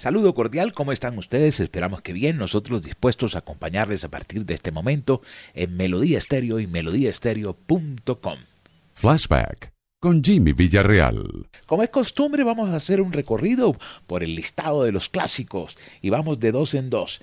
Saludo cordial, ¿cómo están ustedes? Esperamos que bien, nosotros dispuestos a acompañarles a partir de este momento en Melodía Estéreo y melodíaestéreo.com. Flashback con Jimmy Villarreal. Como es costumbre, vamos a hacer un recorrido por el listado de los clásicos y vamos de dos en dos.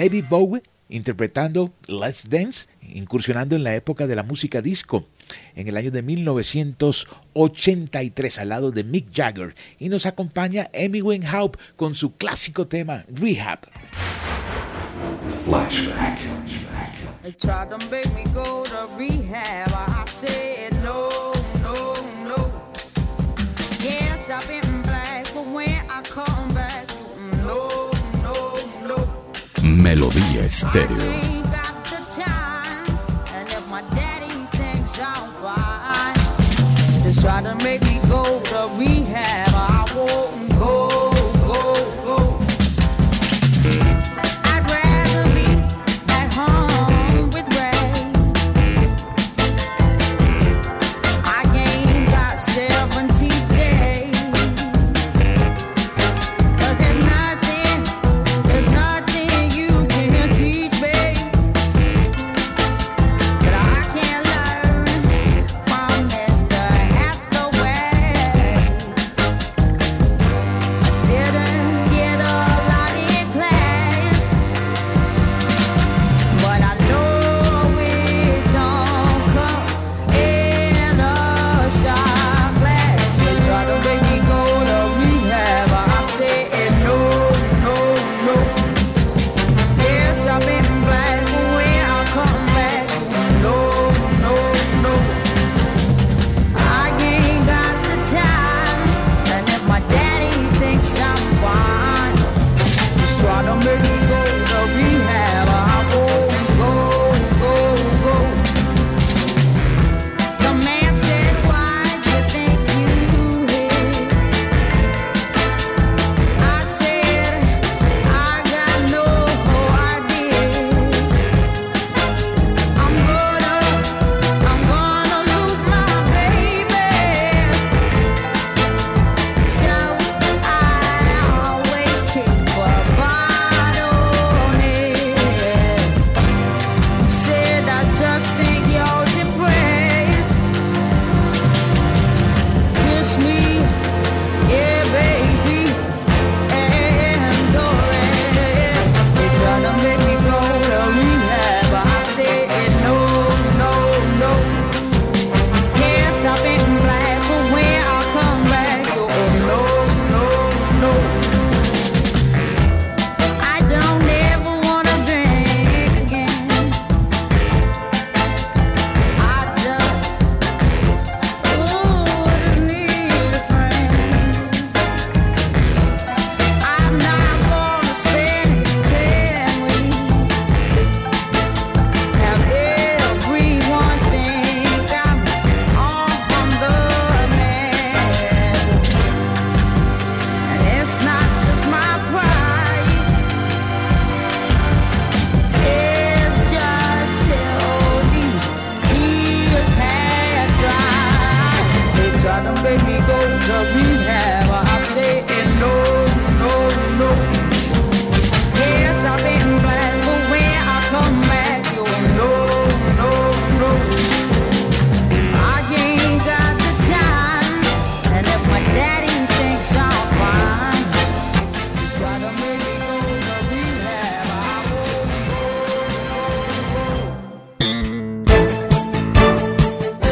David Bowie interpretando Let's Dance, incursionando en la época de la música disco en el año de 1983 al lado de Mick Jagger y nos acompaña Amy Winehouse con su clásico tema Rehab. Flashback. Melodía Estéreo. Try to make me go to rehab. I won't go.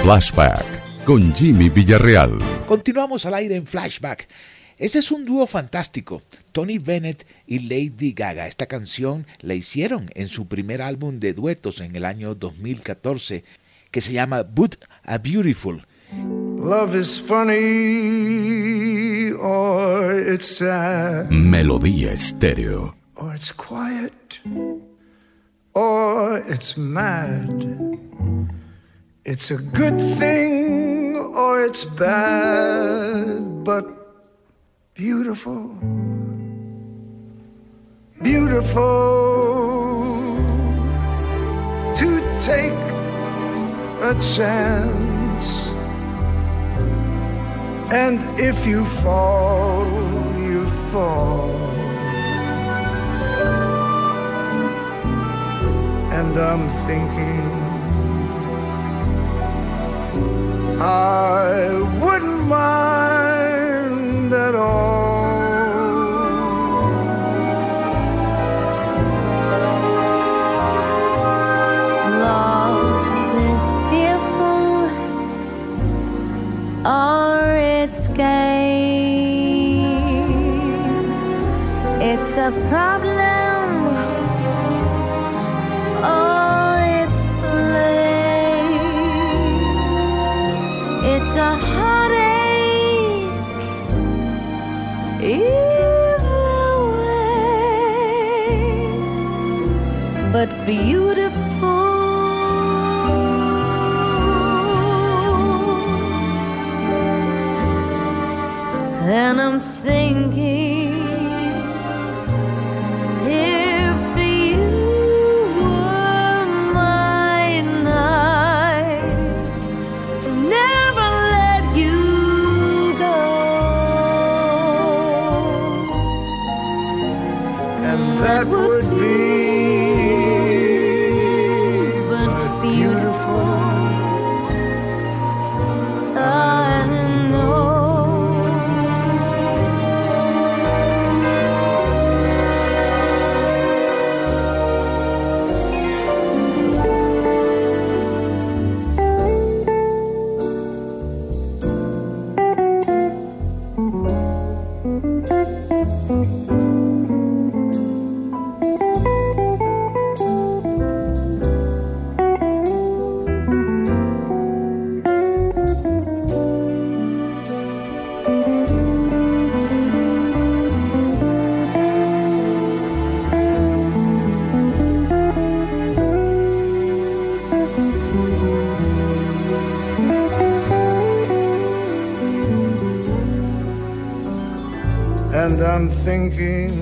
Flashback con Jimmy Villarreal. Continuamos al aire en Flashback. Este es un dúo fantástico, Tony Bennett y Lady Gaga. Esta canción la hicieron en su primer álbum de duetos en el año 2014, que se llama But a Beautiful. Love is funny or it's sad. Melodía estéreo. Or it's quiet or it's mad. It's a good thing or it's bad, but beautiful, beautiful to take a chance. And if you fall, you fall. And I'm thinking I wouldn't mind but beautiful. And I'm thinking thinking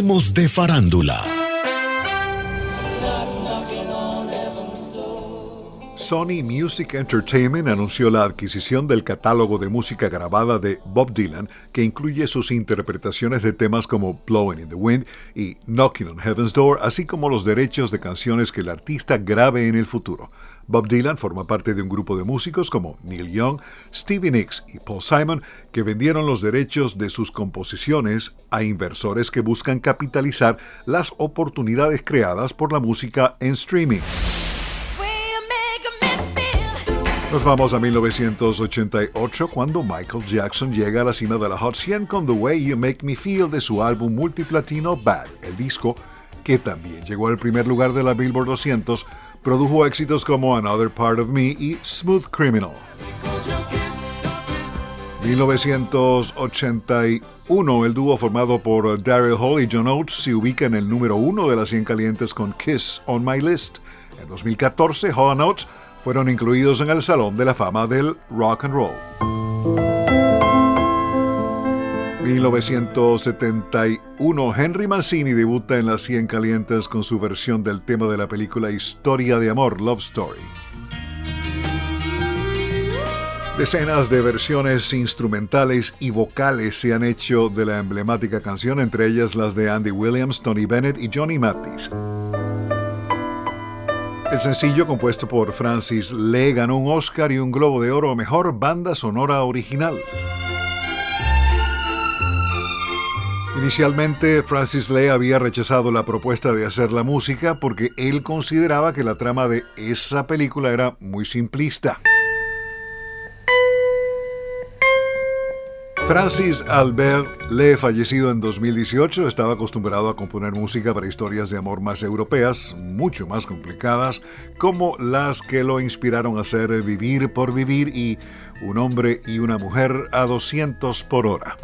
de farándula. Sony Music Entertainment anunció la adquisición del catálogo de música grabada de Bob Dylan, que incluye sus interpretaciones de temas como Blowing in the Wind y Knocking on Heaven's Door, así como los derechos de canciones que el artista grabe en el futuro. Bob Dylan forma parte de un grupo de músicos como Neil Young, Stevie Nicks y Paul Simon, que vendieron los derechos de sus composiciones a inversores que buscan capitalizar las oportunidades creadas por la música en streaming. Nos vamos a 1988 cuando Michael Jackson llega a la cima de la Hot 100 con The Way You Make Me Feel de su álbum multiplatino Bad. El disco, que también llegó al primer lugar de la Billboard 200, produjo éxitos como Another Part of Me y Smooth Criminal. 1981, el dúo formado por Daryl Hall y John Oates se ubica en el número uno de las 100 calientes con Kiss on My List. En 2014, Hall and Oates fueron incluidos en el Salón de la Fama del Rock and Roll. 1971, Henry Mancini debuta en las 100 calientes con su versión del tema de la película Historia de Amor, Love Story. Decenas de versiones instrumentales y vocales se han hecho de la emblemática canción, entre ellas las de Andy Williams, Tony Bennett y Johnny Mathis. El sencillo, compuesto por Francis Lee, ganó un Oscar y un Globo de Oro a Mejor Banda Sonora Original. Inicialmente, Francis Lee había rechazado la propuesta de hacer la música porque él consideraba que la trama de esa película era muy simplista. Francis Albert Lee, fallecido en 2018, estaba acostumbrado a componer música para historias de amor más europeas, mucho más complicadas, como las que lo inspiraron a hacer Vivir por Vivir y Un hombre y una mujer a 200 por hora.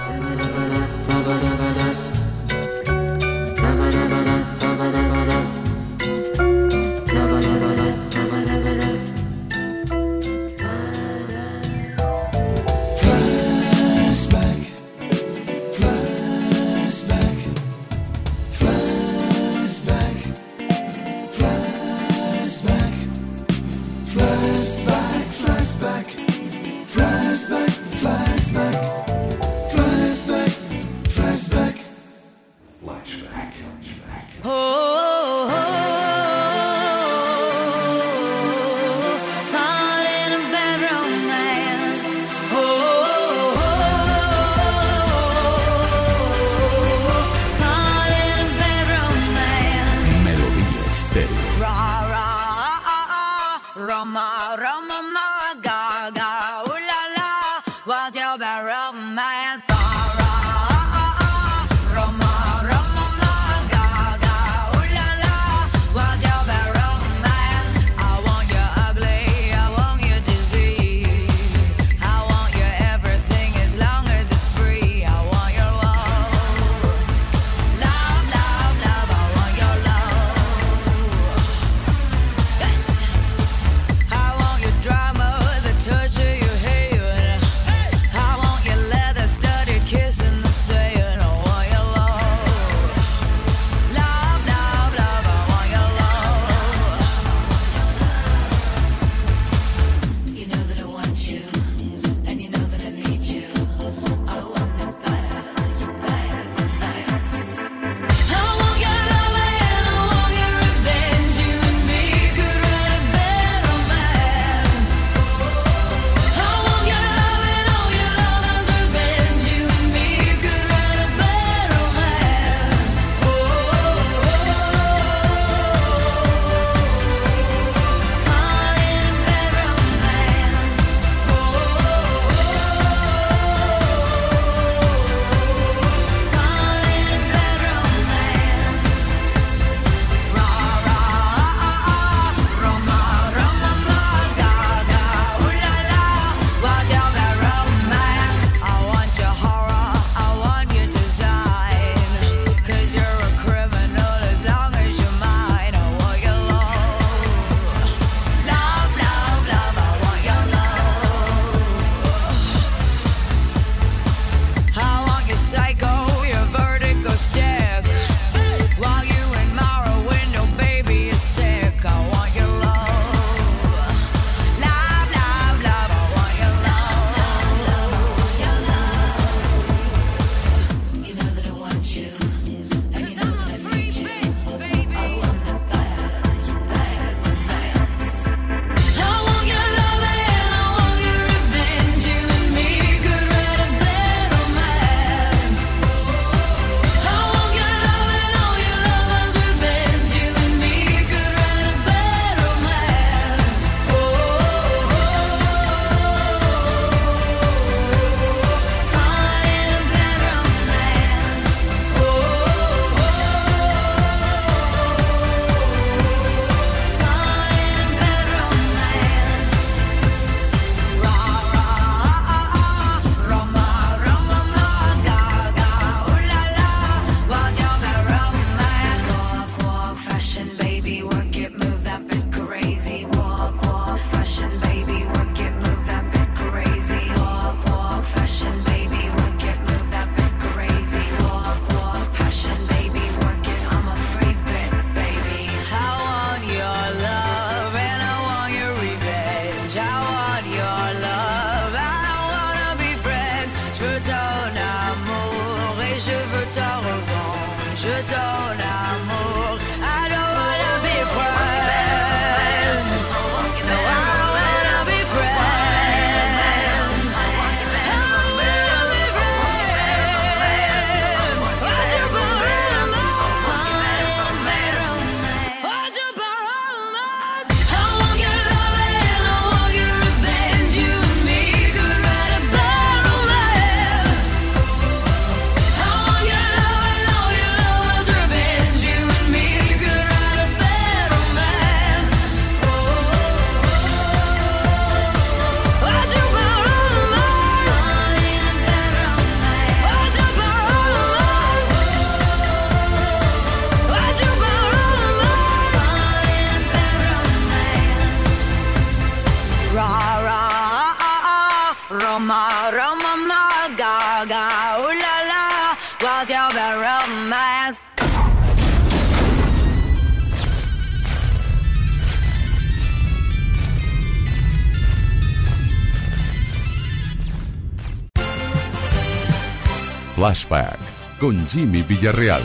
Flashback con Jimmy Villarreal.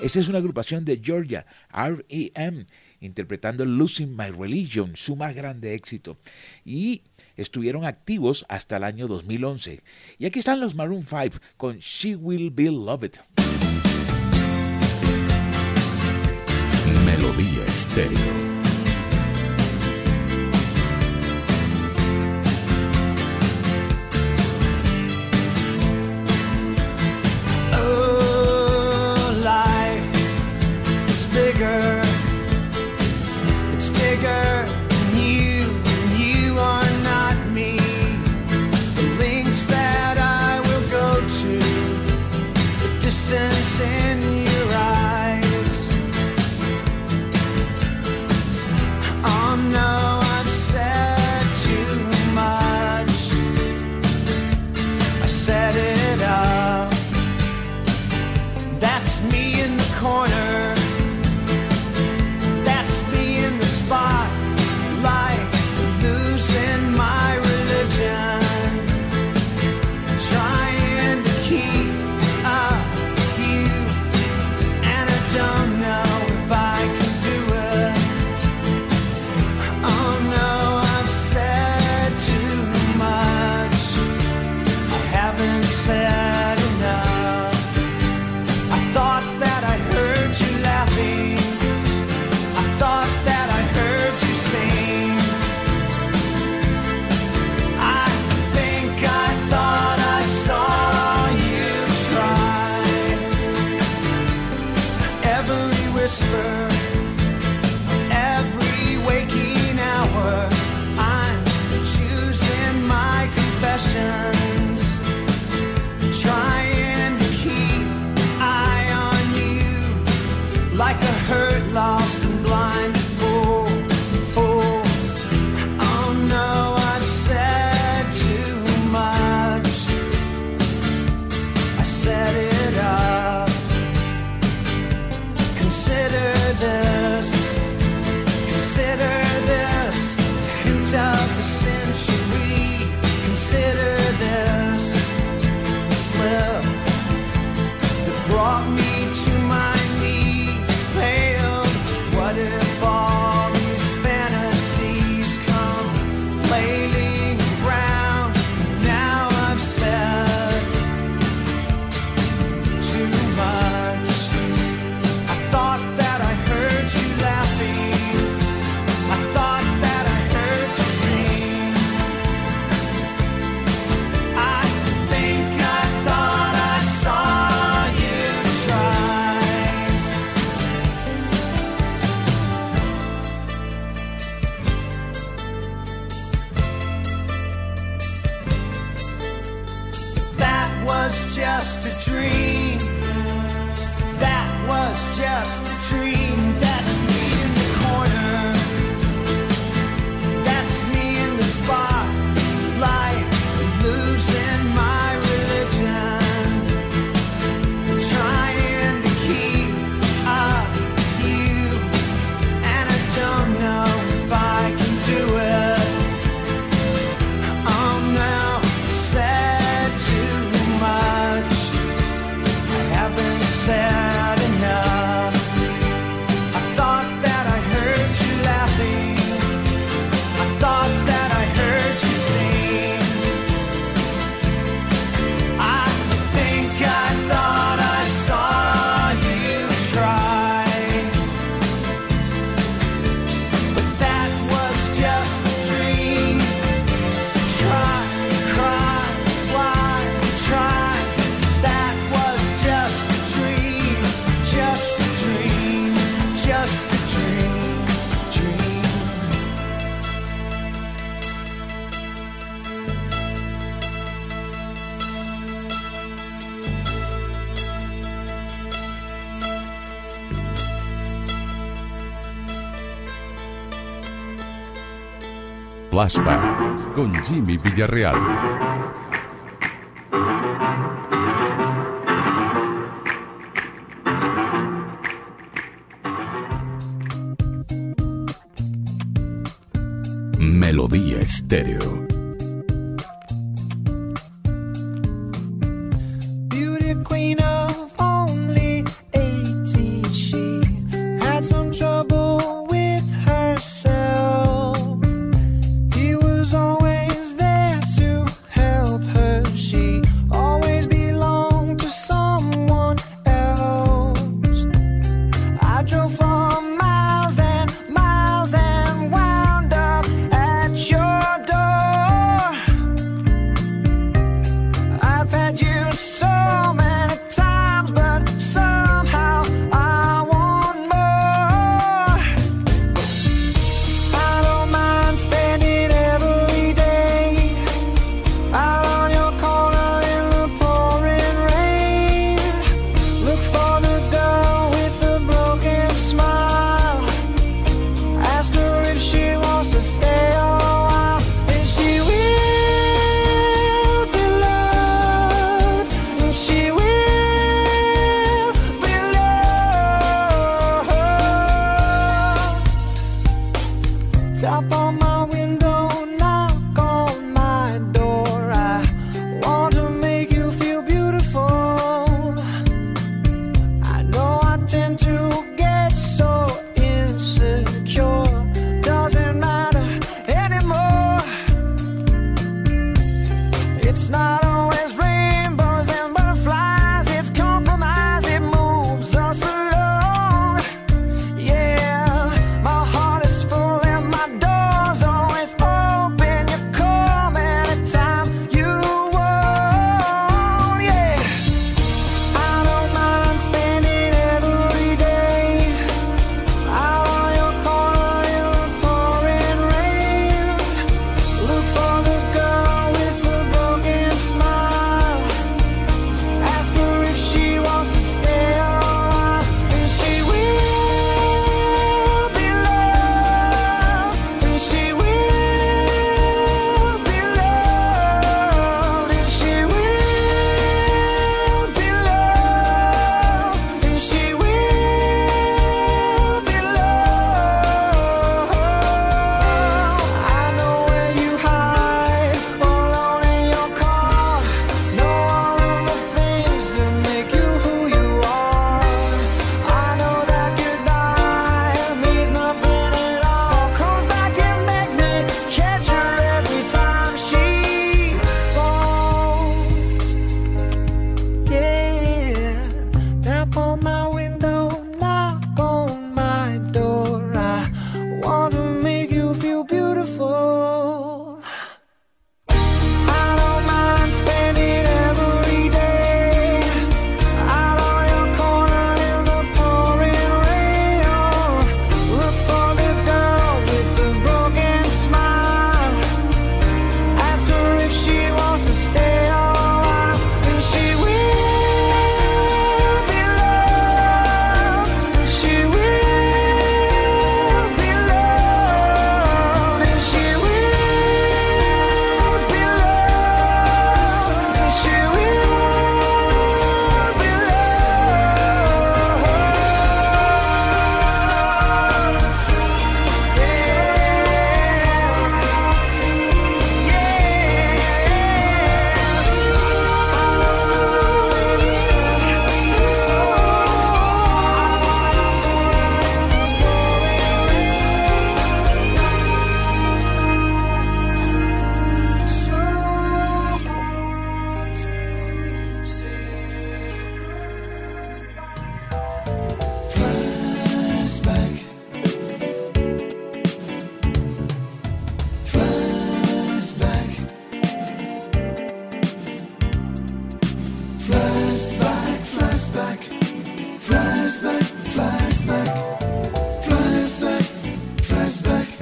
Esta es una agrupación de Georgia, REM, interpretando Losing My Religion, su más grande éxito. Y estuvieron activos hasta el año 2011. Y aquí están los Maroon 5 con She Will Be Loved. Melodía Estéreo. Sad Flashback con Jimmy Villarreal. Melodía Estéreo.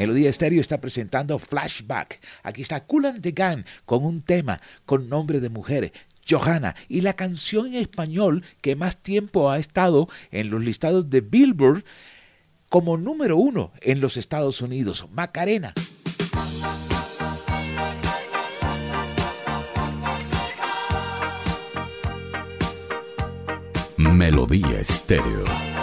Melodía Estéreo está presentando Flashback. Aquí está Kulan de Gan con un tema con nombre de mujer. Johanna y la canción en español que más tiempo ha estado en los listados de Billboard como número uno en los Estados Unidos, Macarena. Melodía estéreo.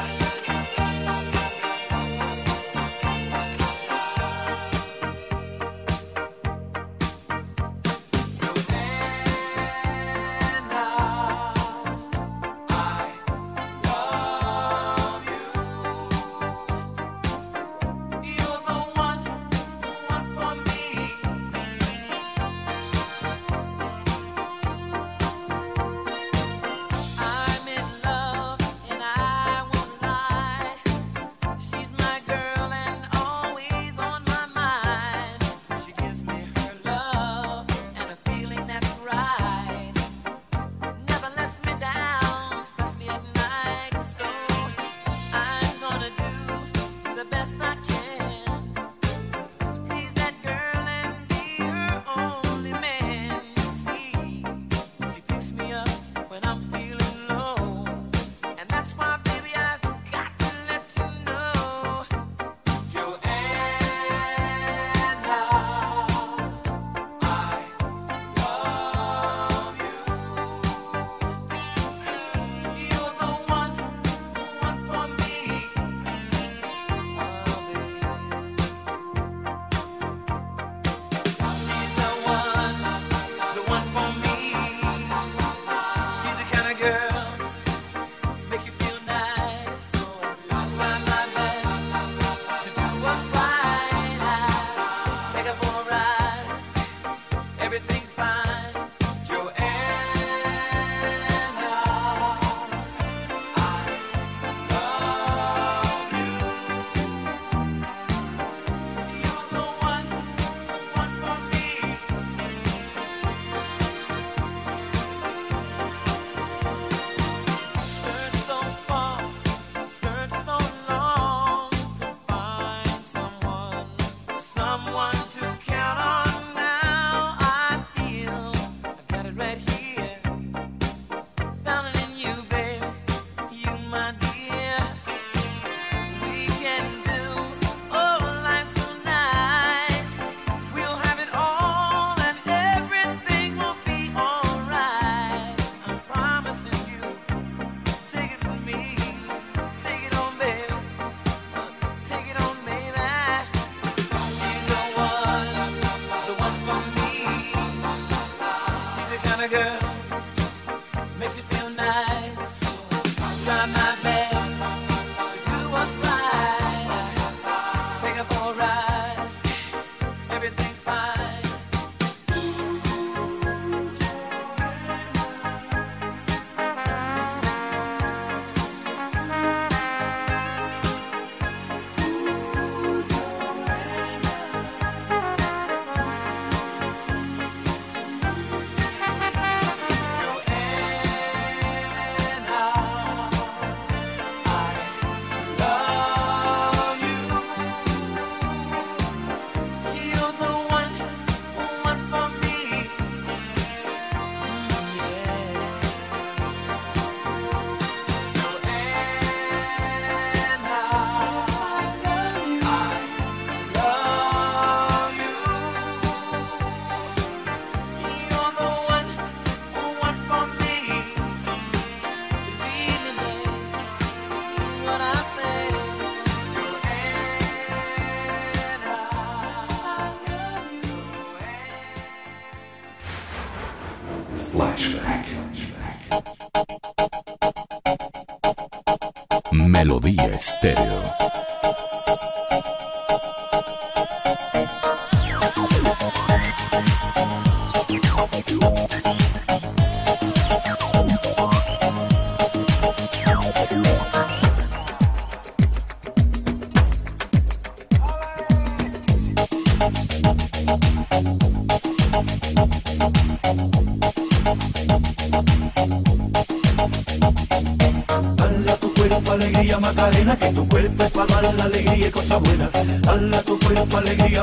Melodía Estéreo.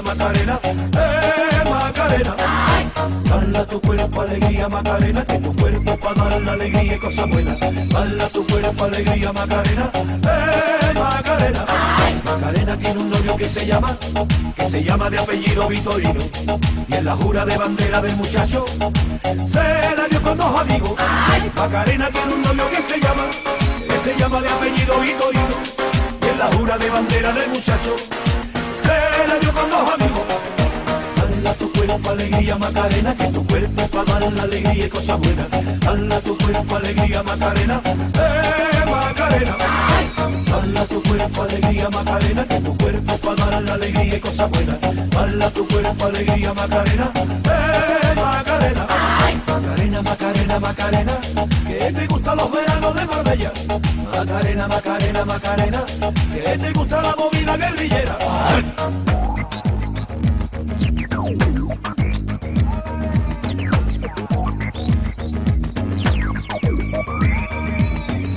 Macarena, eh Macarena. Bala tu cuerpo alegría Macarena, que tu cuerpo para dar la alegría y cosas buenas. Bala tu cuerpo alegría Macarena, eh Macarena. Macarena tiene un novio que se llama, que se llama de apellido Vitorino. Y en la jura de bandera del muchacho, se la dio con dos amigos. Macarena tiene un novio que se llama se llama de apellido Vitorino y en la jura de bandera del muchacho la dio con dos amigos. Hala tu cuerpo alegría Macarena, que tu cuerpo para dar la alegría y cosas buenas. Hala tu cuerpo alegría Macarena, eh Macarena. Hala tu cuerpo alegría Macarena, que tu cuerpo para dar la alegría y cosas buenas. Hala tu cuerpo alegría Macarena, eh Macarena. Macarena, Macarena, Macarena, que te gustan los veranos de Marbella. Macarena, Macarena, Macarena, que te gusta la movida guerrillera.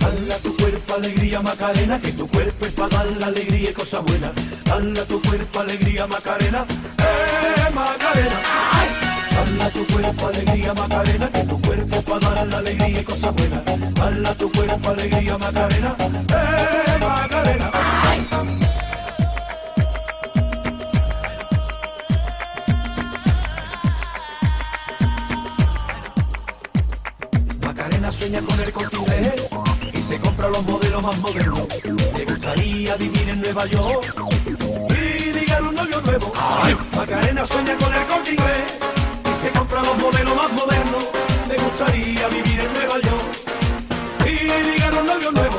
Dala tu cuerpo alegría Macarena, que tu cuerpo es para dar la alegría y cosas buenas. Dala tu cuerpo alegría Macarena, eh Macarena. Dala tu cuerpo alegría Macarena, que tu cuerpo para dar la alegría y cosas buenas. Dala tu cuerpo alegría Macarena, eh Macarena. Macarena sueña con el corte y se compra los modelos más modernos. Le gustaría vivir en Nueva York y ligar un novio nuevo. Macarena sueña con el corte se compra los modelos más modernos. Le gustaría vivir en Nueva York y ligar un novio nuevo.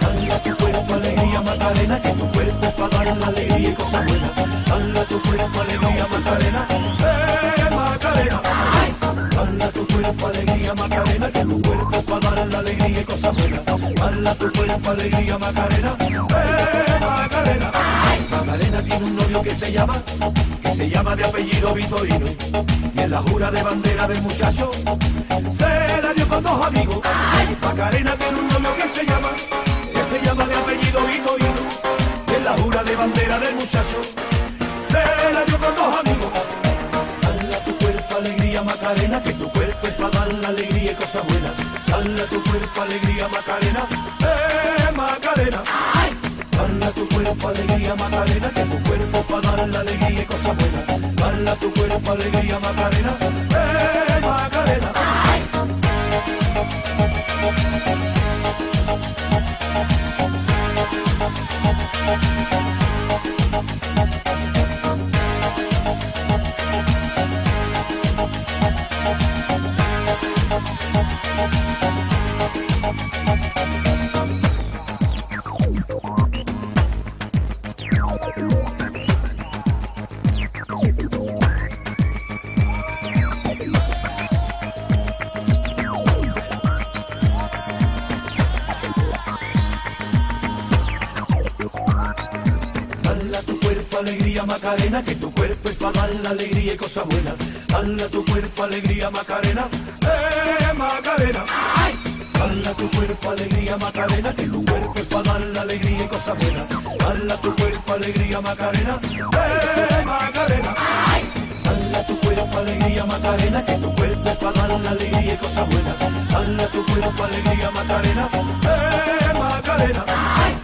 Dale a tu cuerpo alegría Macarena, que tu cuerpo para dar la alegría y cosas buenas. Dale tu cuerpo alegría Macarena, eh Macarena. Dale a tu cuerpo alegría Macarena, que tu cuerpo para dar la alegría y cosas buenas. Dale a tu cuerpo alegría Macarena, eh Macarena. Novio que se llama, que se llama de apellido Vitorino. Y en la jura de bandera del muchacho, se la dio con dos amigos. Macarena tiene un novio que se llama, que se llama de apellido Vitorino. Y en la jura de bandera del muchacho, se la dio con dos amigos. Dale a tu cuerpo alegría Macarena, que tu cuerpo es para dar la alegría y cosas buenas. Dale a tu cuerpo alegría Macarena, eh Macarena. Dale a tu cuerpo alegría Macarena, que tu cuerpo para dar la alegría y cosas buenas. Dale a tu cuerpo alegría Macarena, eh Macarena. Dale para dar la alegría y cosas buenas. Dale a tu cuerpo alegría Macarena, eh Macarena. Dale a tu cuerpo alegría Macarena, que tu cuerpo es para dar la alegría y cosas buenas. Dale a tu cuerpo alegría Macarena, eh Macarena. Dale a tu cuerpo alegría Macarena, que tu cuerpo es para dar la alegría y cosas buenas. Dale a tu cuerpo alegría Macarena, eh Macarena. Dale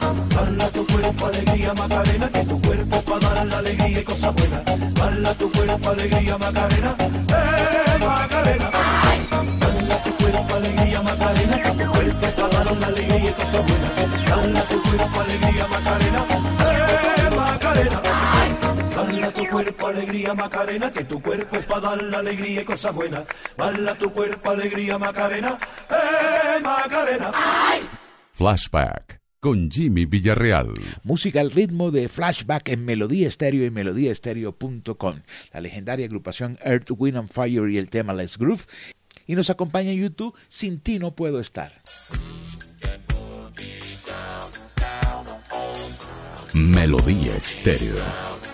tu cuerpo alegría Macarena, que tu cuerpo para la alegría y tu cuerpo alegría Macarena, eh Macarena. Tu cuerpo alegría Macarena, que tu cuerpo la alegría y cosas buenas. Dale a tu cuerpo alegría Macarena, eh Macarena. Macarena, que tu cuerpo es para la alegría y cosas buenas. Dale a tu cuerpo alegría Macarena, eh Macarena. Flashback con Jimmy Villarreal. Música al ritmo de flashback en Melodía Estéreo y melodíaestéreo.com. La legendaria agrupación Earth, Wind and Fire y el tema Let's Groove. Y nos acompaña en YouTube Sin ti no puedo estar. Melodía Estéreo.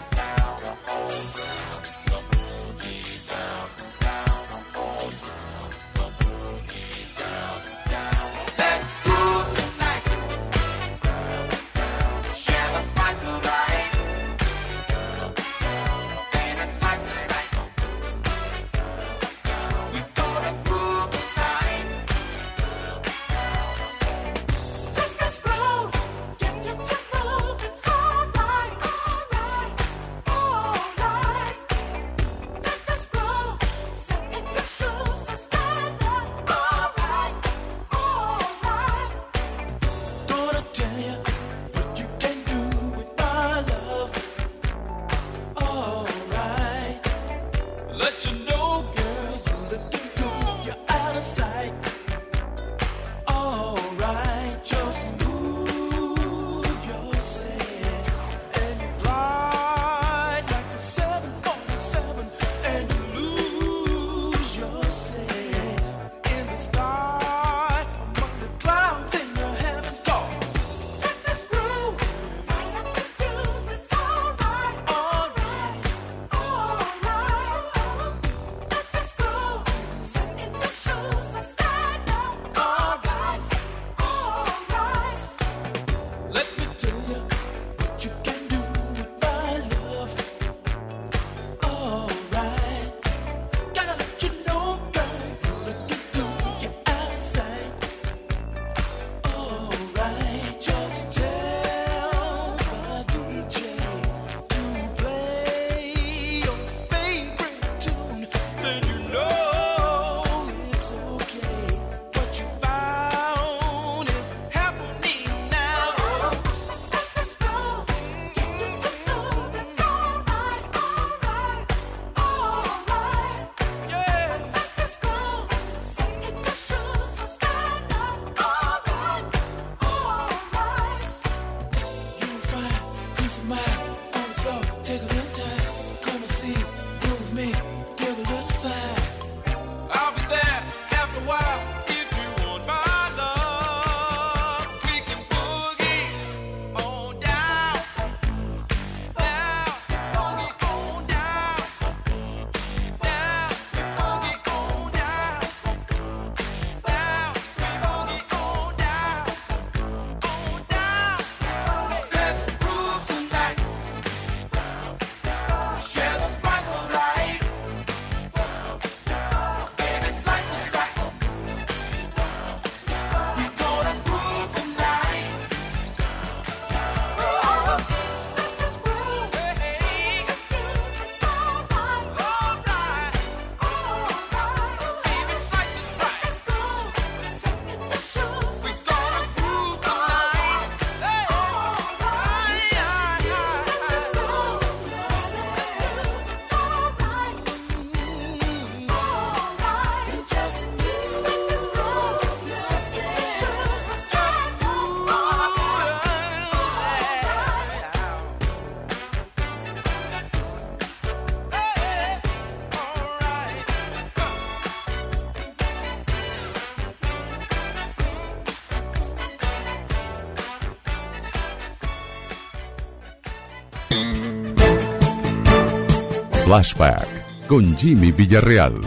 Flashback con Jimmy Villarreal.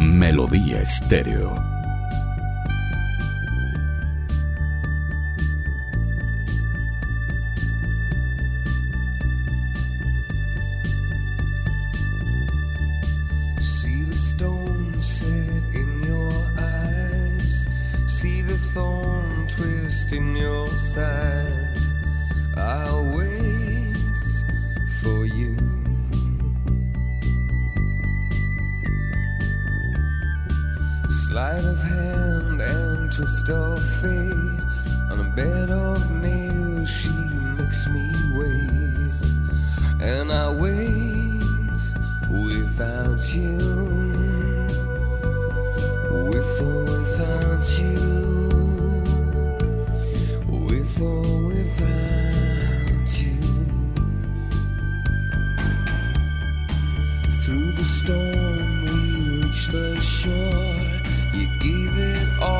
Melodía Estéreo. Through the storm we reached the shore. You gave it all.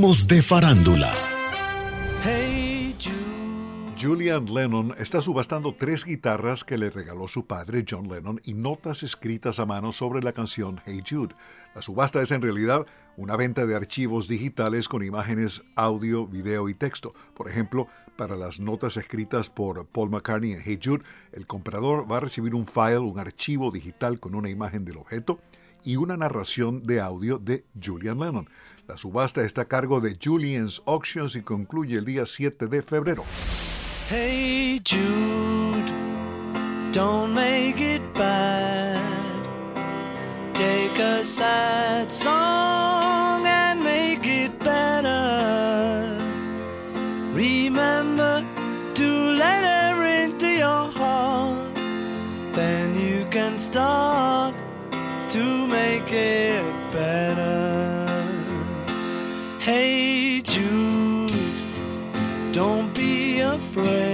De farándula. Julian Lennon está subastando tres guitarras que le regaló su padre John Lennon y notas escritas a mano sobre la canción Hey Jude. La subasta es en realidad una venta de archivos digitales con imágenes, audio, video y texto. Por ejemplo, para las notas escritas por Paul McCartney en Hey Jude, el comprador va a recibir un file, un archivo digital con una imagen del objeto y una narración de audio de Julian Lennon. La subasta está a cargo de Julian's Auctions y concluye el día 7 de febrero. Hey Jude, don't make it bad. Take a sad song and make it better. Remember to let her into your heart. Then you can start to make it afraid.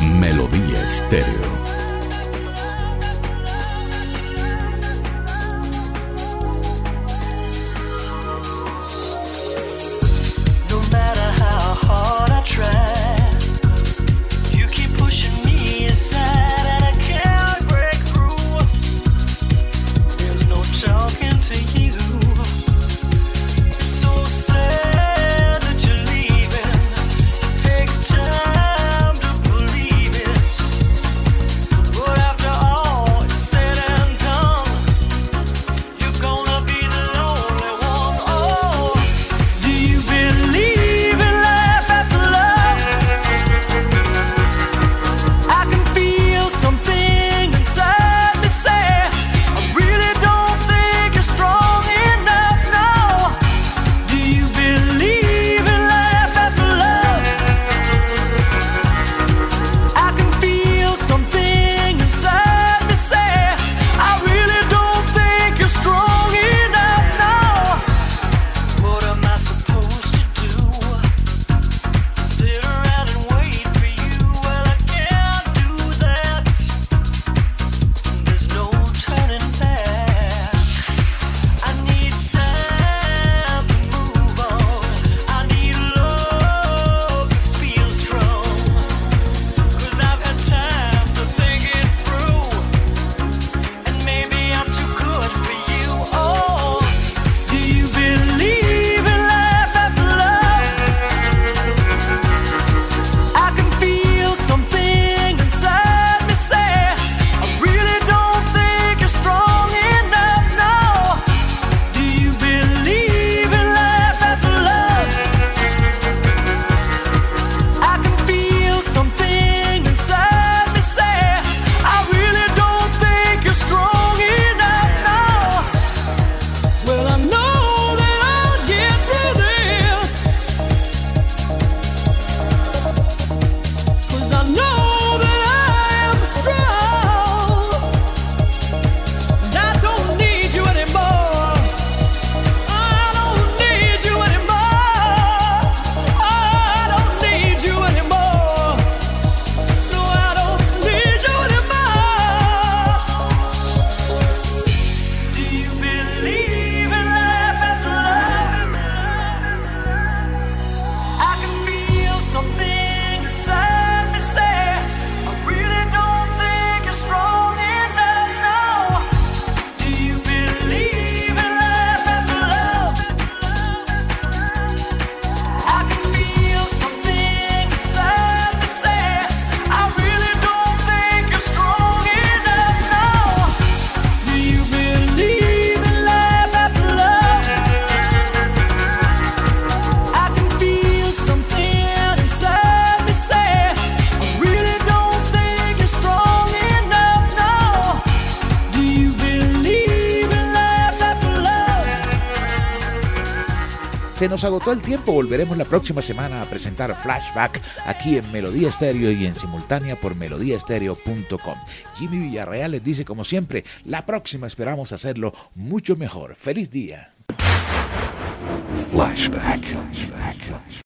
Melodía Estéreo. Agotó el tiempo, volveremos la próxima semana a presentar Flashback aquí en Melodía Estéreo y en simultánea por melodíaestéreo.com. Jimmy Villarreal les dice como siempre, la próxima esperamos hacerlo mucho mejor. ¡Feliz día! Flashback.